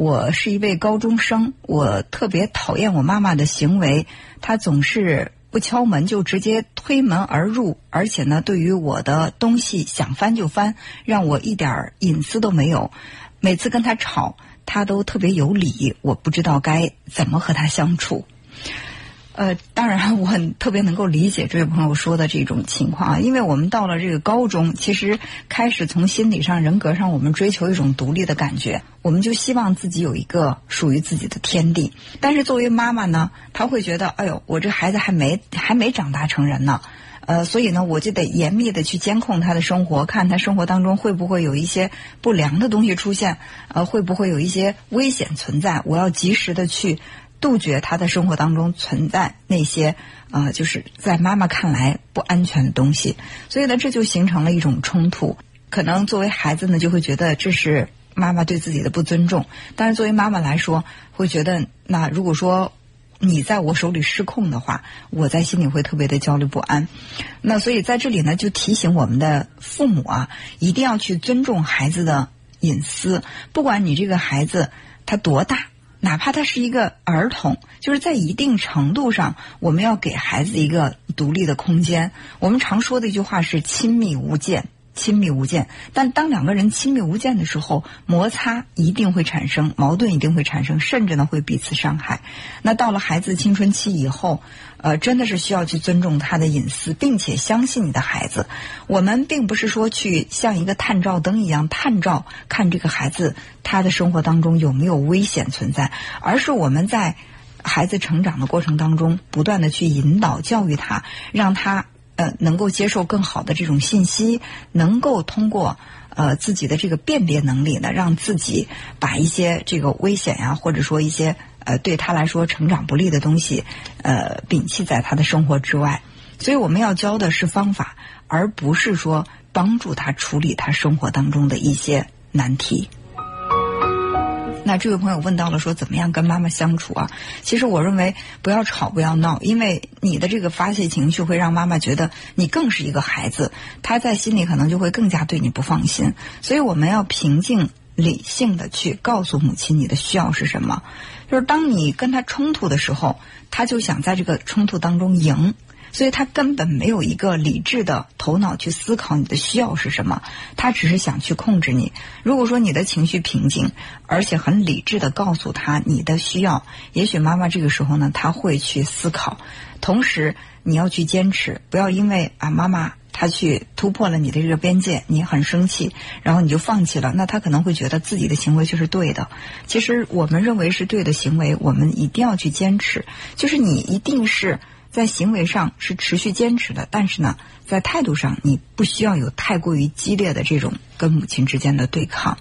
我是一位高中生，我特别讨厌我妈妈的行为，她总是不敲门就直接推门而入，而且呢，对于我的东西想翻就翻，让我一点隐私都没有。每次跟她吵，她都特别有理，我不知道该怎么和她相处。呃，当然，我很特别能够理解这位朋友说的这种情况啊，因为我们到了这个高中，其实开始从心理上、人格上，我们追求一种独立的感觉，我们就希望自己有一个属于自己的天地。但是作为妈妈呢，她会觉得，哎呦，我这孩子还没还没长大成人呢，呃，所以呢，我就得严密的去监控他的生活，看他生活当中会不会有一些不良的东西出现，呃，会不会有一些危险存在，我要及时的去。杜绝他的生活当中存在那些啊，就是在妈妈看来不安全的东西，所以呢，这就形成了一种冲突。可能作为孩子呢，就会觉得这是妈妈对自己的不尊重；但是作为妈妈来说，会觉得那如果说你在我手里失控的话，我在心里会特别的焦虑不安。那所以在这里呢，就提醒我们的父母啊，一定要去尊重孩子的隐私，不管你这个孩子他多大。哪怕他是一个儿童，就是在一定程度上，我们要给孩子一个独立的空间。我们常说的一句话是“亲密无间”。亲密无间，但当两个人亲密无间的时候，摩擦一定会产生，矛盾一定会产生，甚至呢会彼此伤害。那到了孩子青春期以后，呃，真的是需要去尊重他的隐私，并且相信你的孩子。我们并不是说去像一个探照灯一样探照看这个孩子他的生活当中有没有危险存在，而是我们在孩子成长的过程当中不断的去引导教育他，让他。呃，能够接受更好的这种信息，能够通过呃自己的这个辨别能力呢，让自己把一些这个危险呀，或者说一些呃对他来说成长不利的东西，呃摒弃在他的生活之外。所以我们要教的是方法，而不是说帮助他处理他生活当中的一些难题。那这位朋友问到了，说怎么样跟妈妈相处啊？其实我认为不要吵，不要闹，因为你的这个发泄情绪会让妈妈觉得你更是一个孩子，她在心里可能就会更加对你不放心。所以我们要平静、理性的去告诉母亲你的需要是什么。就是当你跟他冲突的时候，他就想在这个冲突当中赢。所以他根本没有一个理智的头脑去思考你的需要是什么，他只是想去控制你。如果说你的情绪平静，而且很理智的告诉他你的需要，也许妈妈这个时候呢，他会去思考。同时，你要去坚持，不要因为啊妈妈她去突破了你的这个边界，你很生气，然后你就放弃了。那他可能会觉得自己的行为就是对的。其实我们认为是对的行为，我们一定要去坚持。就是你一定是。在行为上是持续坚持的，但是呢，在态度上你不需要有太过于激烈的这种跟母亲之间的对抗。